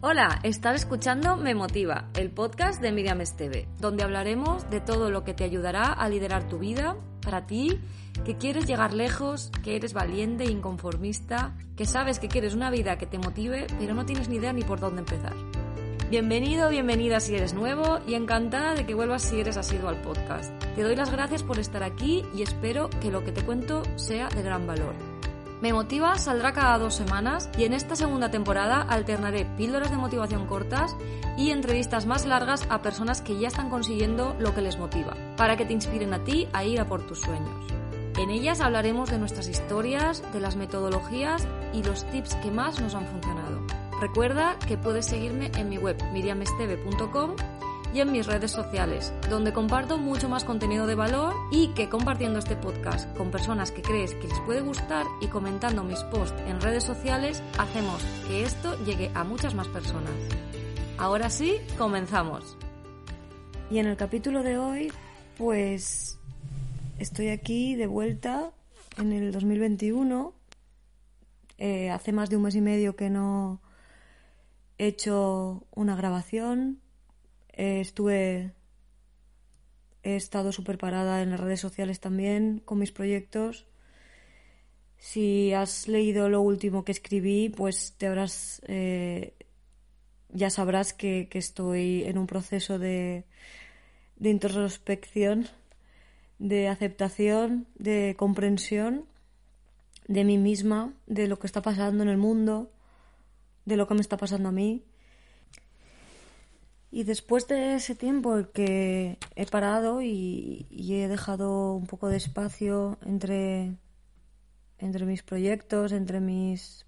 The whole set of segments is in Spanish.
Hola, estás escuchando Me Motiva, el podcast de Miriam Esteve, donde hablaremos de todo lo que te ayudará a liderar tu vida para ti, que quieres llegar lejos, que eres valiente e inconformista, que sabes que quieres una vida que te motive, pero no tienes ni idea ni por dónde empezar. Bienvenido, bienvenida si eres nuevo y encantada de que vuelvas si eres asiduo al podcast. Te doy las gracias por estar aquí y espero que lo que te cuento sea de gran valor. Me Motiva saldrá cada dos semanas y en esta segunda temporada alternaré píldoras de motivación cortas y entrevistas más largas a personas que ya están consiguiendo lo que les motiva, para que te inspiren a ti a ir a por tus sueños. En ellas hablaremos de nuestras historias, de las metodologías y los tips que más nos han funcionado. Recuerda que puedes seguirme en mi web miriamesteve.com y en mis redes sociales, donde comparto mucho más contenido de valor y que compartiendo este podcast con personas que crees que les puede gustar y comentando mis posts en redes sociales, hacemos que esto llegue a muchas más personas. Ahora sí, comenzamos. Y en el capítulo de hoy, pues estoy aquí de vuelta en el 2021. Eh, hace más de un mes y medio que no he hecho una grabación eh, estuve. He estado súper parada en las redes sociales también con mis proyectos. Si has leído lo último que escribí, pues te habrás. Eh, ya sabrás que, estoy en un proceso de, de introspección, de aceptación, de comprensión de mí misma, de lo que está pasando en el mundo, de lo que me está pasando a mí. Y después de ese tiempo que he parado y, he dejado un poco de espacio entre, entre mis proyectos, entre mis,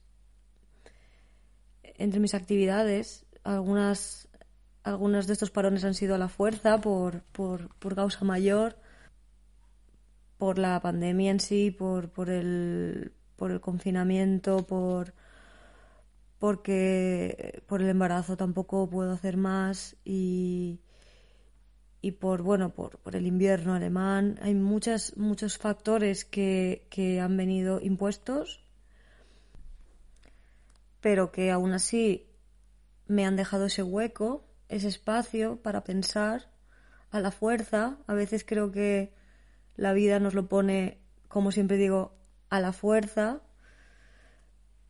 entre mis actividades, algunas, algunos de estos parones han sido a la fuerza por, por, por causa mayor, por la pandemia en sí, por, por, el, por el confinamiento, por porque por el embarazo tampoco puedo hacer más y, y por bueno por, por, el invierno alemán. Hay muchas muchos factores que, que han venido impuestos pero que aún así me han dejado ese hueco ese espacio para pensar a la fuerza. A veces creo que la vida nos lo pone como siempre digo a la fuerza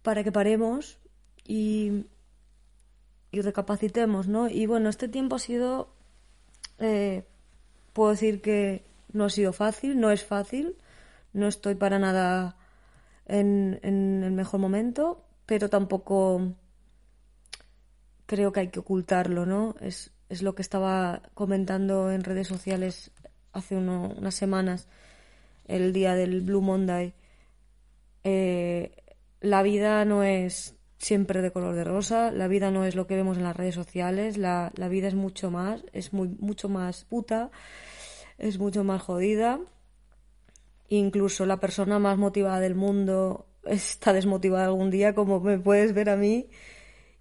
para que paremos y, recapacitemos, ¿no? Y bueno, este tiempo ha sido, eh, puedo decir que no ha sido fácil, no es fácil, no estoy para nada en, en el mejor momento, pero tampoco creo que hay que ocultarlo, ¿no? Es, es lo que estaba comentando en redes sociales hace unas semanas, el día del Blue Monday. Eh, la vida no es siempre de color de rosa, la vida no es lo que vemos en las redes sociales, la, vida es mucho más, es muy, mucho más puta, es mucho más jodida. Incluso la persona más motivada del mundo está desmotivada algún día, como me puedes ver a mí.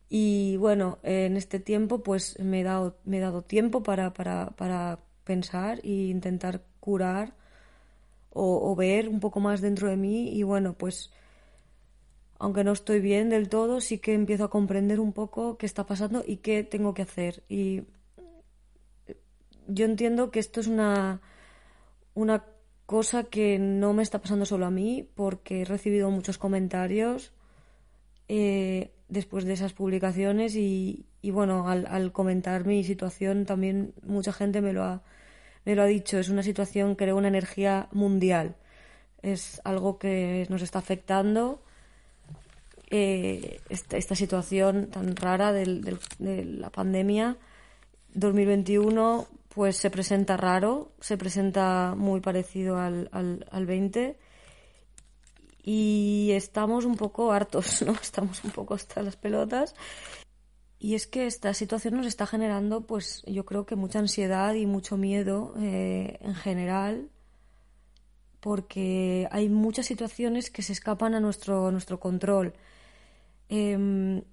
Y bueno, en este tiempo pues me he dado, me he dado tiempo para, para, para pensar e intentar curar o ver un poco más dentro de mí y bueno, pues aunque no estoy bien del todo, sí que empiezo a comprender un poco qué está pasando y qué tengo que hacer. Y yo entiendo que esto es una, una cosa que no me está pasando solo a mí, porque he recibido muchos comentarios eh, después de esas publicaciones y, y bueno, al, al, comentar mi situación también mucha gente me lo, ha, me lo ha dicho. Es una situación, creo, una energía mundial. Es algo que nos está afectando eh, esta, situación tan rara de la pandemia 2021 pues se presenta raro, se presenta muy parecido al, al, al 20 y estamos un poco hartos, ¿no? Estamos un poco hasta las pelotas. Y es que esta situación nos está generando, pues yo creo que mucha ansiedad y mucho miedo eh, en general, porque hay muchas situaciones que se escapan a nuestro, a nuestro control eh,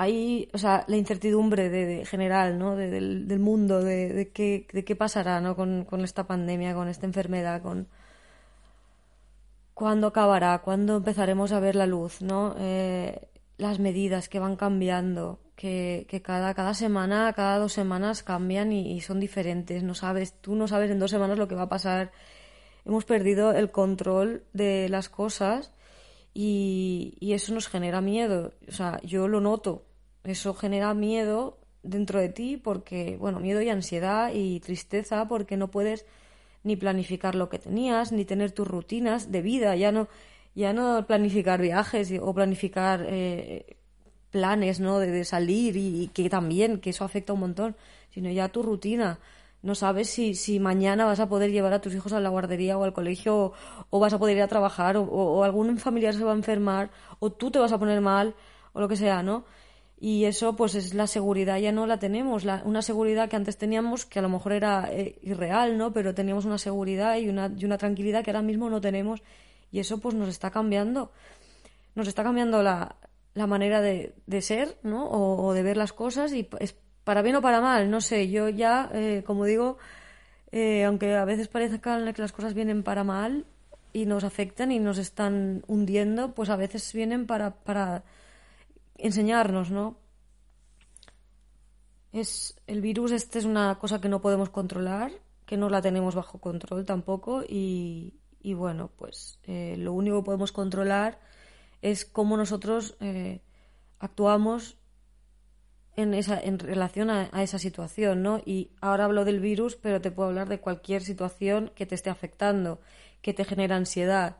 hay, o sea, la incertidumbre de, general, ¿no? del, mundo, de, qué, de qué pasará, ¿no? Con, esta pandemia, con esta enfermedad, con cuándo acabará, cuándo empezaremos a ver la luz, ¿no? Eh, las medidas que van cambiando, que, cada, cada semana, cada dos semanas cambian y, son diferentes. No sabes, tú no sabes en dos semanas lo que va a pasar. Hemos perdido el control de las cosas y, y eso nos genera miedo. O sea, yo lo noto. Eso genera miedo dentro de ti porque, bueno, miedo y ansiedad y tristeza porque no puedes ni planificar lo que tenías, ni tener tus rutinas de vida, ya no, ya no planificar viajes o planificar eh, planes, ¿no? De, salir y, que también, que eso afecta un montón, sino ya tu rutina. No sabes si, si mañana vas a poder llevar a tus hijos a la guardería o al colegio o, vas a poder ir a trabajar o, o algún familiar se va a enfermar o tú te vas a poner mal o lo que sea, ¿no? y eso pues es la seguridad ya no la tenemos la, una seguridad que antes teníamos que a lo mejor era eh, irreal no pero teníamos una seguridad y una, y una tranquilidad que ahora mismo no tenemos y eso pues nos está cambiando. Nos está cambiando la, la manera de, de ser no o, de ver las cosas y es para bien o para mal no sé yo ya eh, como digo eh, aunque a veces parezca que las cosas vienen para mal y nos afectan y nos están hundiendo pues a veces vienen para para enseñarnos, ¿no? Es, el virus este es una cosa que no podemos controlar, que no la tenemos bajo control tampoco y, bueno, pues eh, lo único que podemos controlar es cómo nosotros actuamos en, esa, en relación a, a, esa situación, ¿no? Y ahora hablo del virus, pero te puedo hablar de cualquier situación que te esté afectando, que te genera ansiedad,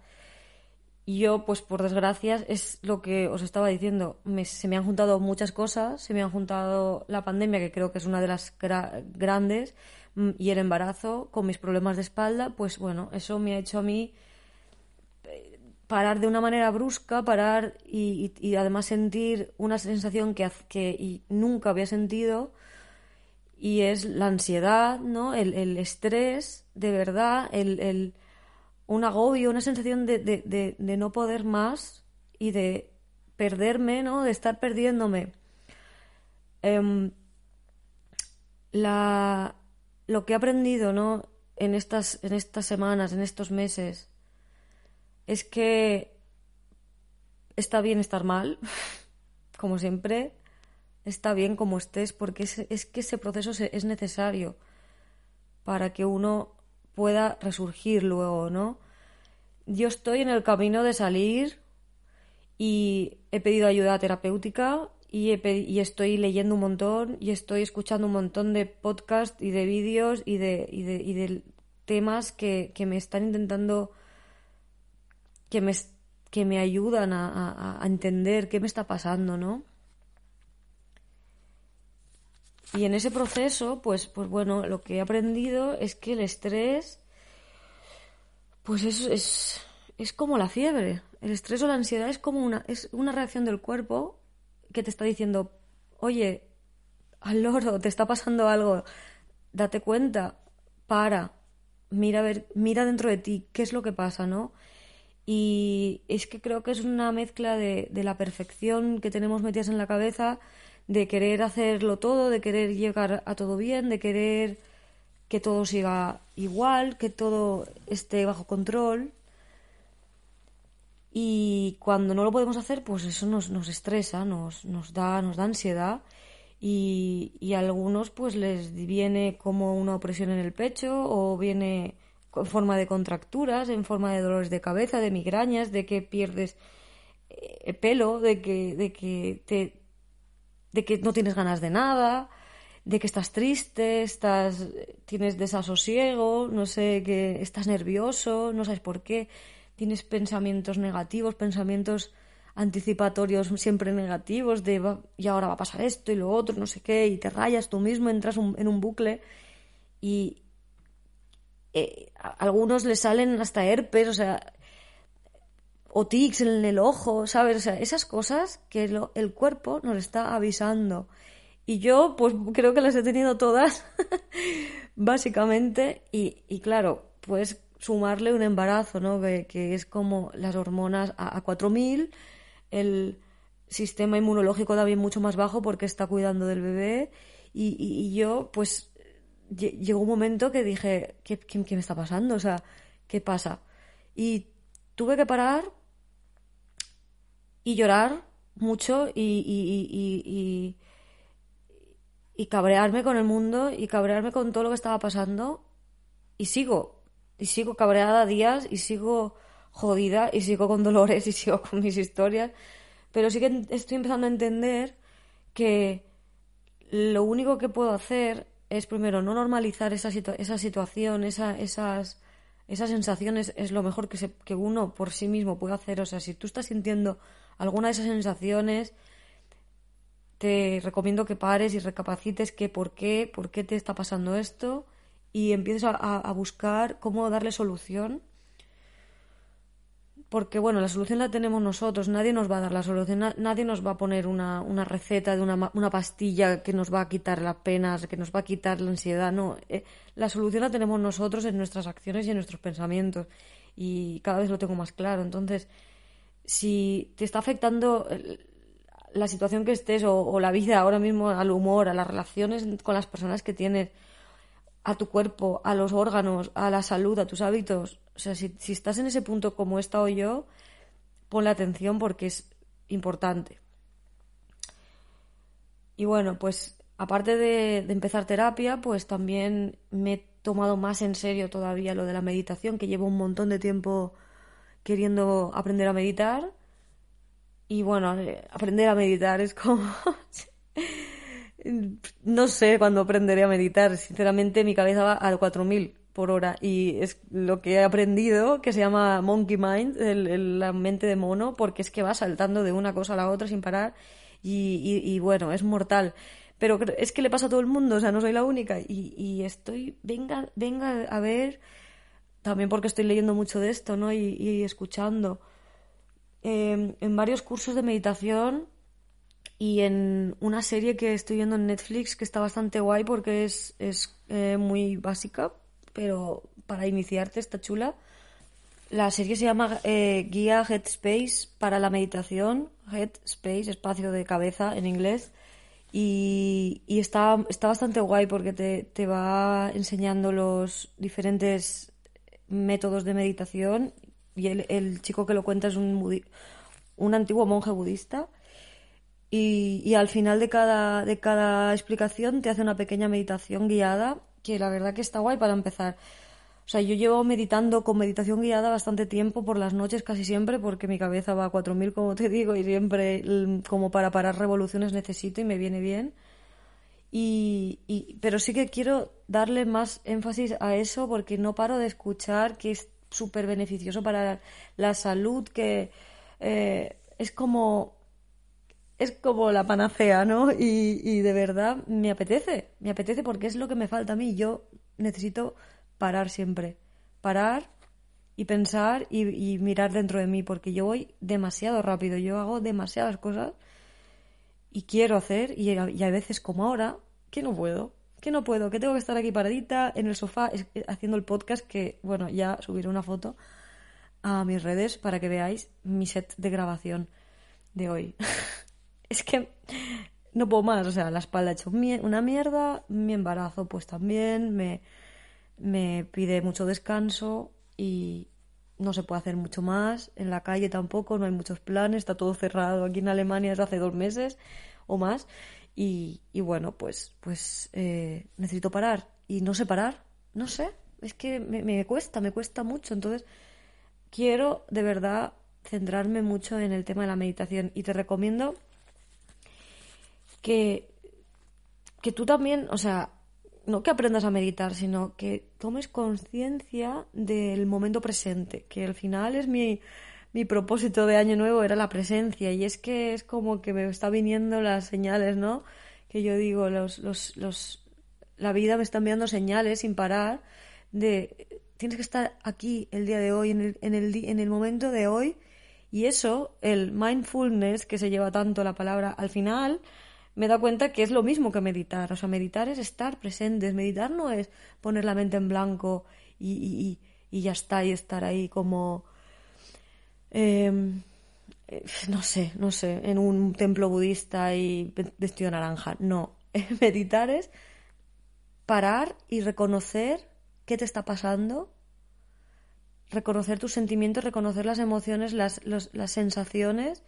y yo, pues por desgracia, es lo que os estaba diciendo. se me han juntado muchas cosas. Se me han juntado la pandemia, que creo que es una de las grandes, mm, y el embarazo con mis problemas de espalda. Pues bueno, eso me ha hecho a mí parar de una manera brusca, parar y, además sentir una sensación que, nunca había sentido. Y es la ansiedad, ¿no? El, el estrés, de verdad, el un agobio, una sensación de, de, de, no poder más y de perderme, ¿no? De estar perdiéndome. Em, la, lo que he aprendido, ¿no? En estas, en estas semanas, en estos meses, es que está bien estar mal, como siempre, está bien como estés, porque es, es que ese proceso es necesario para que uno pueda resurgir luego, ¿no? Yo estoy en el camino de salir y he pedido ayuda terapéutica y, y estoy leyendo un montón y estoy escuchando un montón de podcasts y de vídeos y de, y de, y temas que, que, me están intentando, que me, que me ayudan a, a, entender qué me está pasando, ¿no? Y en ese proceso, pues, pues bueno, lo que he aprendido es que el estrés, pues es, es, es como la fiebre. El estrés o la ansiedad es como una, es una reacción del cuerpo que te está diciendo, oye, al loro, te está pasando algo, date cuenta, para, mira ver, mira dentro de ti, qué es lo que pasa, ¿no? Y es que creo que es una mezcla de, de la perfección que tenemos metidas en la cabeza de querer hacerlo todo, de querer llegar a todo bien, de querer que todo siga igual, que todo esté bajo control. Y cuando no lo podemos hacer, pues eso nos, nos estresa, nos, nos, da, nos da ansiedad. Y, y, a algunos pues les viene como una opresión en el pecho o viene en forma de contracturas, en forma de dolores de cabeza, de migrañas, de que pierdes eh, pelo, de que, de que te, de que no tienes ganas de nada, de que estás triste, estás, tienes desasosiego, no sé, que estás nervioso, no sabes por qué, tienes pensamientos negativos, pensamientos anticipatorios siempre negativos de y ahora va a pasar esto y lo otro, no sé qué, y te rayas tú mismo, entras en un bucle y eh, algunos les salen hasta herpes, o sea, o tics en el ojo, ¿sabes? O sea, esas cosas que el cuerpo nos está avisando. Y yo, pues creo que las he tenido todas, básicamente, y, y, claro, pues sumarle un embarazo, ¿no? Que, es como las hormonas a, a 4000, el sistema inmunológico también mucho más bajo porque está cuidando del bebé, y, y, yo, pues, llegó un momento que dije, ¿qué, ¿qué, qué me está pasando? O sea, ¿qué pasa? Y tuve que parar y llorar mucho y, y, y cabrearme con el mundo y cabrearme con todo lo que estaba pasando y sigo, y sigo cabreada días y sigo jodida y sigo con dolores y sigo con mis historias, pero sí que estoy empezando a entender que lo único que puedo hacer es primero no normalizar esa, esa situación, esa, esas, esas sensaciones es lo mejor que, se, que uno por sí mismo puede hacer. O sea, si tú estás sintiendo alguna de esas sensaciones, te recomiendo que pares y recapacites que por qué, por qué te está pasando esto y empieces a, a buscar cómo darle solución porque bueno, la solución la tenemos nosotros, nadie nos va a dar la solución, nadie nos va a poner una, una receta de una, una, pastilla que nos va a quitar las penas, que nos va a quitar la ansiedad, no, eh, la solución la tenemos nosotros en nuestras acciones y en nuestros pensamientos y cada vez lo tengo más claro, entonces si te está afectando la situación que estés o, o la vida ahora mismo al humor, a las relaciones con las personas que tienes, a tu cuerpo, a los órganos, a la salud, a tus hábitos, o sea, si, estás en ese punto como he estado yo, ponle atención porque es importante. Y bueno, pues aparte de, empezar terapia, pues también me he tomado más en serio todavía lo de la meditación, que llevo un montón de tiempo queriendo aprender a meditar. Y bueno, aprender a meditar es como... no sé cuándo aprenderé a meditar. Sinceramente, mi cabeza va a 4000 por hora y es lo que he aprendido que se llama monkey mind, la mente de mono, porque es que va saltando de una cosa a la otra sin parar y, bueno, es mortal. Pero es que le pasa a todo el mundo, o sea, no soy la única y, estoy, venga, venga a ver, también porque estoy leyendo mucho de esto, ¿no? Y, escuchando. Em, en varios cursos de meditación y en una serie que estoy viendo en Netflix que está bastante guay porque es, es eh, muy básica, pero para iniciarte está chula. La serie se llama eh, Guía Headspace para la meditación, Headspace, espacio de cabeza en inglés, y, está, está bastante guay porque te, va enseñando los diferentes métodos de meditación y el, chico que lo cuenta es un, un antiguo monje budista y, y, al final de cada, de cada explicación te hace una pequeña meditación guiada que la verdad que está guay para empezar. O sea, yo llevo meditando con meditación guiada bastante tiempo por las noches casi siempre porque mi cabeza va a 4000 como te digo y siempre mm, como para parar revoluciones necesito y me viene bien. Y, y, pero sí que quiero darle más énfasis a eso porque no paro de escuchar que es súper beneficioso para la salud, que eh, es como es como la panacea, ¿no? Y, de verdad me apetece, me apetece porque es lo que me falta a mí. Yo necesito parar siempre, parar y pensar y, mirar dentro de mí porque yo voy demasiado rápido, yo hago demasiadas cosas y quiero hacer y, y hay veces como ahora que no puedo, que no puedo, que tengo que estar aquí paradita en el sofá haciendo el podcast que, bueno, ya subiré una foto a mis redes para que veáis mi set de grabación de hoy. es que no puedo más, o sea, la espalda ha hecho una mierda, mi embarazo pues también, me, me pide mucho descanso y no se puede hacer mucho más, en la calle tampoco, no hay muchos planes, está todo cerrado. Aquí en Alemania desde hace dos meses o más. Y, y bueno, pues, pues eh, necesito parar. Y no sé parar, no sé, es que me, me cuesta, me cuesta mucho, entonces quiero de verdad centrarme mucho en el tema de la meditación. Y te recomiendo que, que tú también, o sea, no que aprendas a meditar, sino que tomes conciencia del momento presente, que al final es mi, mi propósito de año nuevo, era la presencia, y es que es como que me está viniendo las señales, ¿no? Que yo digo, los, los, los, la vida me está enviando señales sin parar de tienes que estar aquí el día de hoy, en el, en el, en el momento de hoy, y eso, el mindfulness, que se lleva tanto la palabra, al final me da cuenta que es lo mismo que meditar. O sea, meditar es estar presentes. Meditar no es poner la mente en blanco y, y, ya está, y estar ahí como. Em, eh, no sé, no sé, en un templo budista y vestido naranja. No. meditar es parar y reconocer qué te está pasando, reconocer tus sentimientos, reconocer las emociones, las, las sensaciones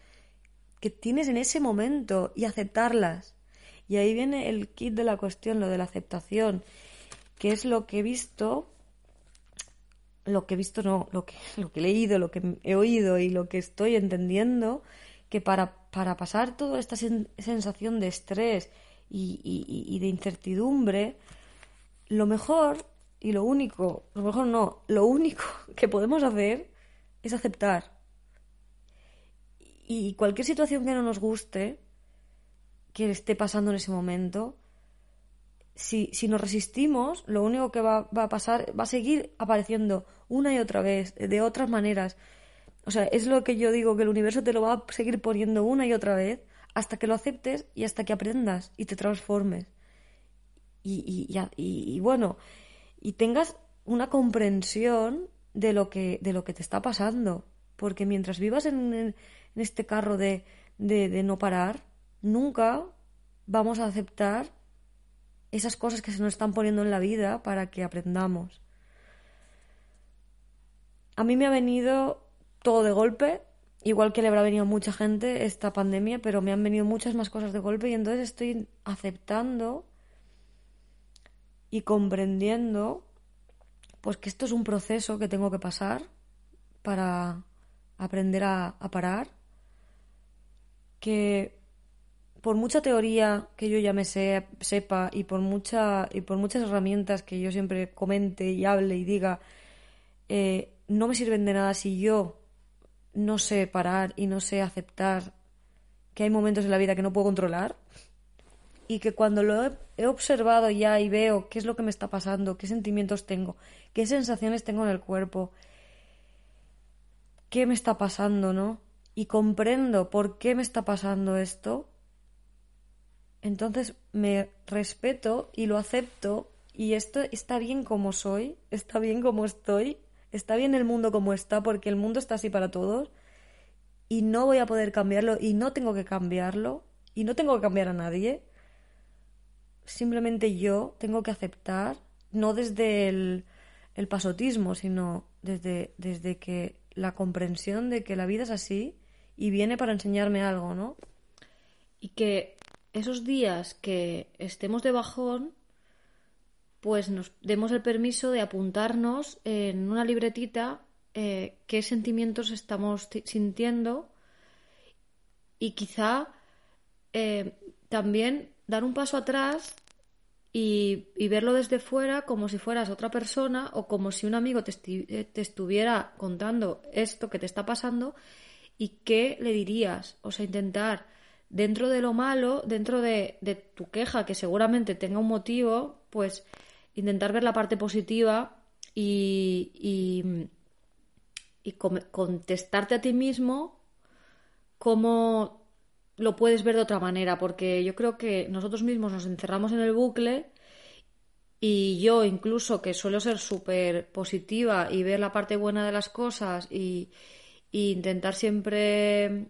que tienes en ese momento y aceptarlas. Y ahí viene el kit de la cuestión, lo de la aceptación, que es lo que he visto, lo que he visto no, lo que, lo que he leído, lo que he oído y lo que estoy entendiendo, que para, para pasar toda esta sensación de estrés y, y de incertidumbre, lo mejor y lo único, lo mejor no, lo único que podemos hacer es aceptar. Y cualquier situación que no nos guste, que esté pasando en ese momento, si, si nos resistimos, lo único que va, a pasar, va a seguir apareciendo una y otra vez, de otras maneras. O sea, es lo que yo digo, que el universo te lo va a seguir poniendo una y otra vez hasta que lo aceptes y hasta que aprendas y te transformes. Y, y bueno, y tengas una comprensión de lo que, de lo que te está pasando. Porque mientras vivas en, en este carro de, de, no parar, nunca vamos a aceptar esas cosas que se nos están poniendo en la vida para que aprendamos. A mí me ha venido todo de golpe, igual que le habrá venido a mucha gente esta pandemia, pero me han venido muchas más cosas de golpe y entonces estoy aceptando y comprendiendo pues que esto es un proceso que tengo que pasar para aprender a parar, que por mucha teoría que yo ya me sepa y por, mucha, y por muchas herramientas que yo siempre comente y hable y diga, eh, no me sirven de nada si yo no sé parar y no sé aceptar que hay momentos en la vida que no puedo controlar y que cuando lo he, observado ya y veo qué es lo que me está pasando, qué sentimientos tengo, qué sensaciones tengo en el cuerpo, qué me está pasando, ¿no? Y comprendo por qué me está pasando esto, entonces me respeto y lo acepto y esto está bien como soy, está bien como estoy, está bien el mundo como está porque el mundo está así para todos y no voy a poder cambiarlo y no tengo que cambiarlo y no tengo que cambiar a nadie. Simplemente yo tengo que aceptar, no desde el, pasotismo, sino desde, desde que la comprensión de que la vida es así y viene para enseñarme algo, ¿no? Y que esos días que estemos de bajón, pues nos demos el permiso de apuntarnos en una libretita eh, qué sentimientos estamos sintiendo y quizá eh, también dar un paso atrás y, verlo desde fuera como si fueras otra persona o como si un amigo te, eh, te estuviera contando esto que te está pasando y qué le dirías. O sea, intentar dentro de lo malo, dentro de, tu queja, que seguramente tenga un motivo, pues intentar ver la parte positiva y, y, y contestarte a ti mismo cómo lo puedes ver de otra manera, porque yo creo que nosotros mismos nos encerramos en el bucle y yo incluso que suelo ser súper positiva y ver la parte buena de las cosas y, intentar siempre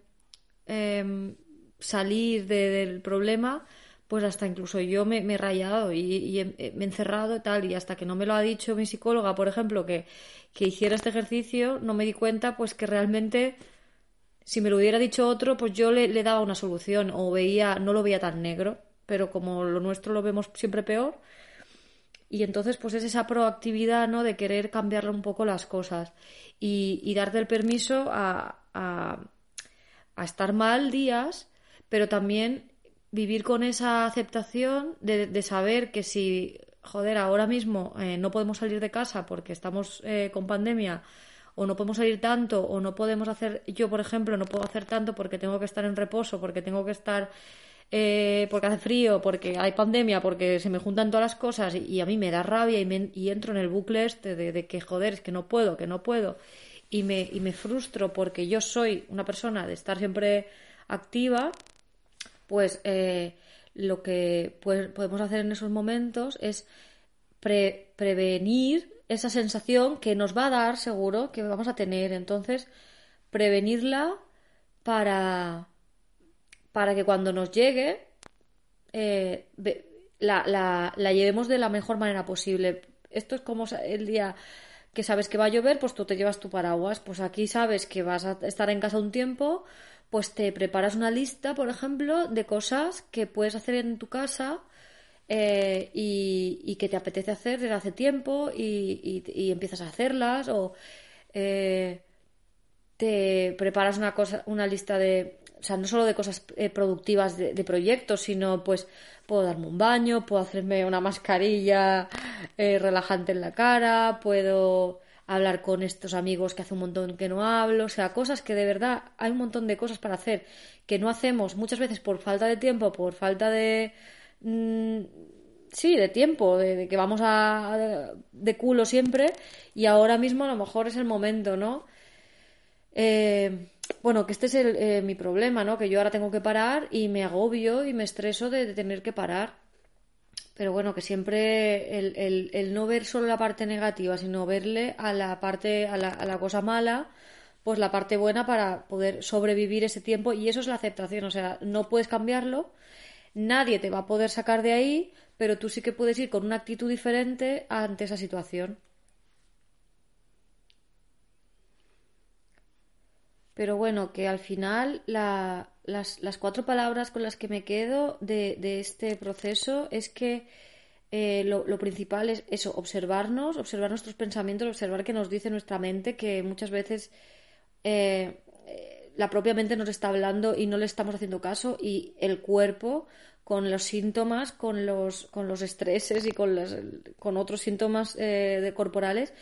em, salir del problema, pues hasta incluso yo me, he rayado y, me he encerrado y tal, y hasta que no me lo ha dicho mi psicóloga, por ejemplo, que, que hiciera este ejercicio, no me di cuenta pues que realmente si me lo hubiera dicho otro, pues yo le, le, daba una solución o veía, no lo veía tan negro, pero como lo nuestro lo vemos siempre peor. Y entonces, pues es esa proactividad, ¿no? De querer cambiarle un poco las cosas y, y darte el permiso a, a, a estar mal días pero también vivir con esa aceptación de, saber que si, joder, ahora mismo eh, no podemos salir de casa porque estamos eh, con pandemia, o no podemos salir tanto, o no podemos hacer, yo por ejemplo, no puedo hacer tanto porque tengo que estar en reposo, porque tengo que estar, eh, porque hace frío, porque hay pandemia, porque se me juntan todas las cosas y, a mí me da rabia y, y, entro en el bucle este de, que, joder, es que no puedo, que no puedo. Y me, y me frustro porque yo soy una persona de estar siempre activa pues eh, lo que podemos hacer en esos momentos es prevenir esa sensación que nos va a dar seguro que vamos a tener. Entonces, prevenirla para, para que cuando nos llegue eh, la, la, la, llevemos de la mejor manera posible. Esto es como el día que sabes que va a llover, pues tú te llevas tu paraguas. Pues aquí sabes que vas a estar en casa un tiempo, pues te preparas una lista, por ejemplo, de cosas que puedes hacer en tu casa eh, y, que te apetece hacer desde hace tiempo y, empiezas a hacerlas o eh, te preparas una cosa, una lista de, o sea, no solo de cosas eh, productivas de, proyectos, sino pues puedo darme un baño, puedo hacerme una mascarilla relajante en la cara, puedo hablar con estos amigos que hace un montón que no hablo, o sea, cosas que de verdad hay un montón de cosas para hacer que no hacemos muchas veces por falta de tiempo, por falta de... Mm, sí, de tiempo, de, que vamos a, de culo siempre y ahora mismo a lo mejor es el momento, ¿no? Eh, bueno, que este es eh, mi problema, ¿no? Que yo ahora tengo que parar y me agobio y me estreso de tener que parar pero bueno, que siempre el, el, no ver solo la parte negativa, sino verle a la parte, a la, a la cosa mala, pues la parte buena para poder sobrevivir ese tiempo y eso es la aceptación, o sea, no puedes cambiarlo, nadie te va a poder sacar de ahí, pero tú sí que puedes ir con una actitud diferente ante esa situación. Pero bueno, que al final la, las, las, cuatro palabras con las que me quedo de, de este proceso es que eh, lo, lo, principal es eso, observarnos, observar nuestros pensamientos, observar qué nos dice nuestra mente, que muchas veces eh, la propia mente nos está hablando y no le estamos haciendo caso y el cuerpo con los síntomas, con los, con los estreses y con, las, con otros síntomas eh, de corporales,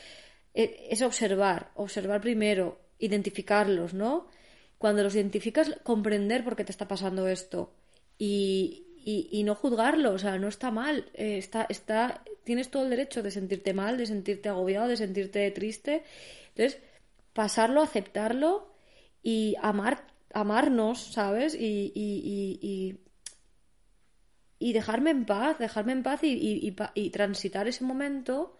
es observar, observar primero, identificarlos, ¿no? Cuando los identificas, comprender por qué te está pasando esto y, y, no juzgarlo, o sea, no está mal, eh, está, está, tienes todo el derecho de sentirte mal, de sentirte agobiado, de sentirte triste. Entonces, pasarlo, aceptarlo y amar, amarnos, ¿sabes? Y, y, y, y dejarme en paz, dejarme en paz y, transitar ese momento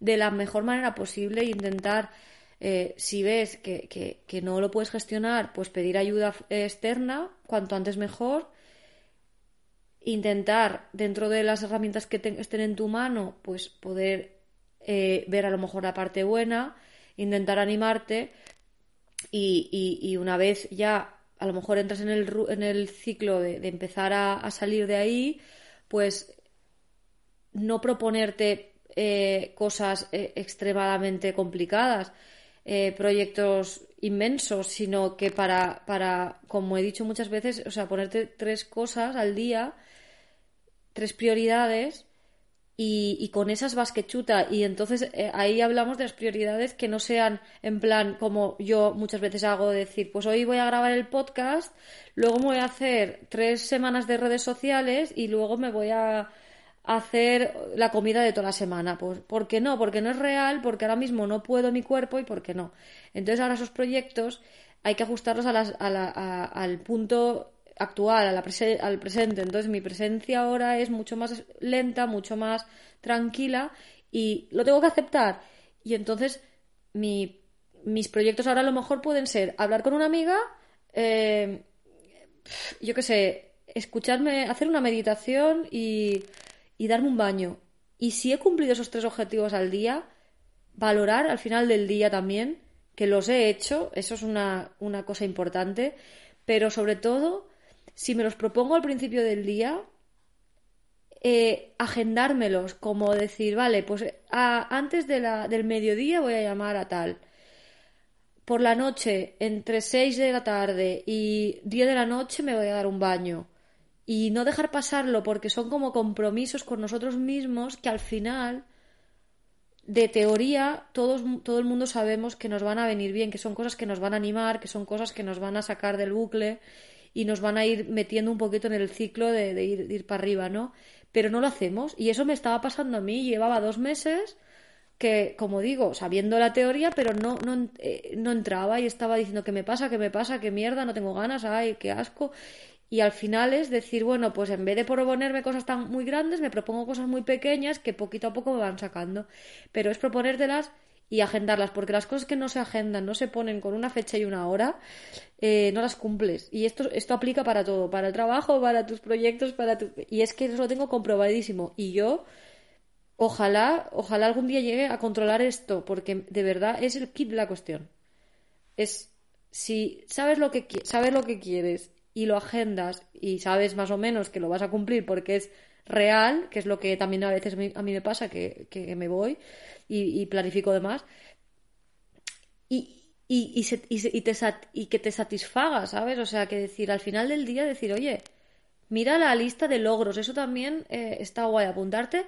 de la mejor manera posible e intentar eh, si ves que, que, no lo puedes gestionar, pues pedir ayuda externa, cuanto antes mejor. Intentar, dentro de las herramientas que estén en tu mano, pues poder eh, ver a lo mejor la parte buena, intentar animarte y, y, una vez ya a lo mejor entras en el, en el ciclo de, empezar a, salir de ahí, pues no proponerte eh, cosas extremadamente complicadas, eh, proyectos inmensos, sino que para, para, como he dicho muchas veces, o sea, ponerte tres cosas al día, tres prioridades, y, con esas vas que chuta. Y entonces eh, ahí hablamos de las prioridades que no sean en plan como yo muchas veces hago, decir, pues hoy voy a grabar el podcast, luego me voy a hacer tres semanas de redes sociales y luego me voy a hacer la comida de toda la semana. Pues, ¿por qué no? Porque no es real, porque ahora mismo no puedo mi cuerpo y por qué no. Entonces ahora esos proyectos hay que ajustarlos a a al punto actual, a la al presente. Entonces mi presencia ahora es mucho más lenta, mucho más tranquila y lo tengo que aceptar. Y entonces mi, mis proyectos ahora a lo mejor pueden ser hablar con una amiga, eh, yo qué sé, escucharme, hacer una meditación y y darme un baño. Y si he cumplido esos tres objetivos al día, valorar al final del día también que los he hecho, eso es una, una cosa importante, pero sobre todo, si me los propongo al principio del día, eh, agendármelos, como decir, vale, pues antes de la, del mediodía voy a llamar a tal. Por la noche, entre 6 de la tarde y 10 de la noche me voy a dar un baño y no dejar pasarlo porque son como compromisos con nosotros mismos que al final de teoría todos, todo el mundo sabemos que nos van a venir bien, que son cosas que nos van a animar, que son cosas que nos van a sacar del bucle y nos van a ir metiendo un poquito en el ciclo de, ir, de ir para arriba, ¿no? Pero no lo hacemos y eso me estaba pasando a mí, llevaba dos meses que, como digo, sabiendo la teoría, pero no, no, eh, no entraba y estaba diciendo que me pasa, que me pasa, que mierda, no tengo ganas, ay, qué asco. Y al final es decir, bueno, pues en vez de proponerme cosas tan muy grandes, me propongo cosas muy pequeñas que poquito a poco me van sacando. Pero es proponértelas y agendarlas, porque las cosas que no se agendan, no se ponen con una fecha y una hora, eh, no las cumples. Y esto, esto aplica para todo, para el trabajo, para tus proyectos, para tu... Y es que eso lo tengo comprobadísimo. Y yo, ojalá, ojalá algún día llegue a controlar esto, porque de verdad es el kit de la cuestión. Es si sabes lo que, sabes lo que quieres y lo agendas y sabes más o menos que lo vas a cumplir porque es real, que es lo que también a veces a mí me pasa, que, me voy y, planifico demás, y, y, y, te, y que te satisfaga, ¿sabes? O sea, que decir, al final del día, decir, oye, mira la lista de logros, eso también eh, está guay, apuntarte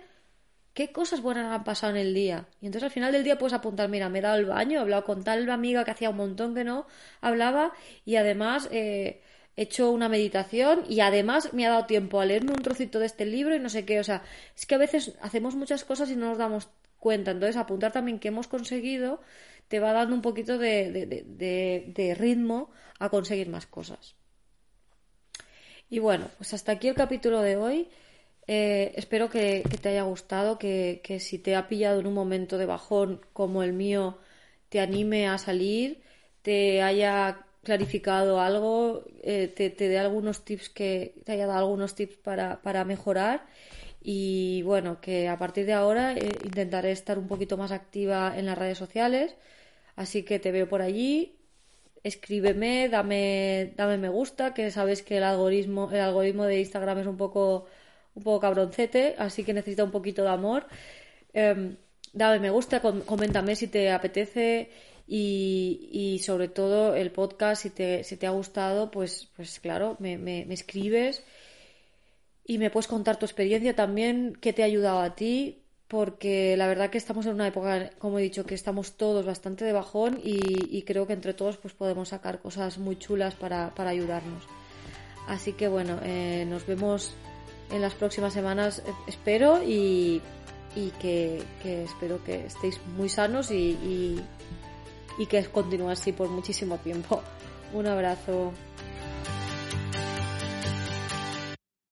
qué cosas buenas han pasado en el día. Y entonces al final del día puedes apuntar, mira, me he dado el baño, he hablado con tal amiga que hacía un montón que no hablaba y además eh, he hecho una meditación y además me ha dado tiempo a leerme un trocito de este libro y no sé qué. O sea, es que a veces hacemos muchas cosas y no nos damos cuenta. Entonces apuntar también que hemos conseguido te va dando un poquito de ritmo a conseguir más cosas. Y bueno, pues hasta aquí el capítulo de hoy. Eh, espero que, te haya gustado, que, si te ha pillado en un momento de bajón como el mío, te anime a salir, te haya clarificado algo, eh, te, dé algunos tips que te haya dado algunos tips para, para mejorar. Y bueno, que a partir de ahora eh, intentaré estar un poquito más activa en las redes sociales, así que te veo por allí, escríbeme, dame, dame me gusta, que sabes que el algoritmo, el algoritmo de Instagram es un poco un poco cabroncete, así que necesita un poquito de amor. Em, dame me gusta, coméntame si te apetece y, sobre todo el podcast, si te, si te ha gustado, pues, pues claro, me, me, escribes y me puedes contar tu experiencia también, qué te ha ayudado a ti, porque la verdad que estamos en una época, como he dicho, que estamos todos bastante de bajón y, creo que entre todos pues podemos sacar cosas muy chulas para, ayudarnos. Así que bueno, eh, nos vemos en las próximas semanas, eh, espero, y, que, espero que estéis muy sanos y, y que continúe así por muchísimo tiempo. Un abrazo.